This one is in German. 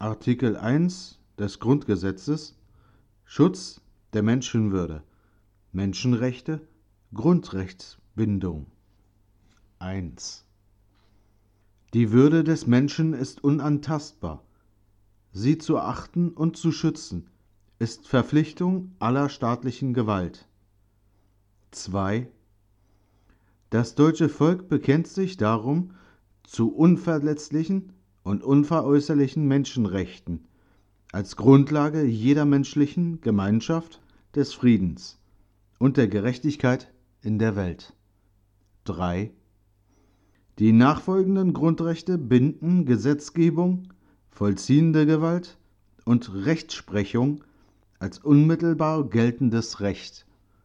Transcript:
Artikel 1 des Grundgesetzes Schutz der Menschenwürde Menschenrechte Grundrechtsbindung 1 Die Würde des Menschen ist unantastbar. Sie zu achten und zu schützen ist Verpflichtung aller staatlichen Gewalt. 2 Das deutsche Volk bekennt sich darum zu unverletzlichen und unveräußerlichen Menschenrechten als Grundlage jeder menschlichen Gemeinschaft des Friedens und der Gerechtigkeit in der Welt. 3. Die nachfolgenden Grundrechte binden Gesetzgebung, vollziehende Gewalt und Rechtsprechung als unmittelbar geltendes Recht.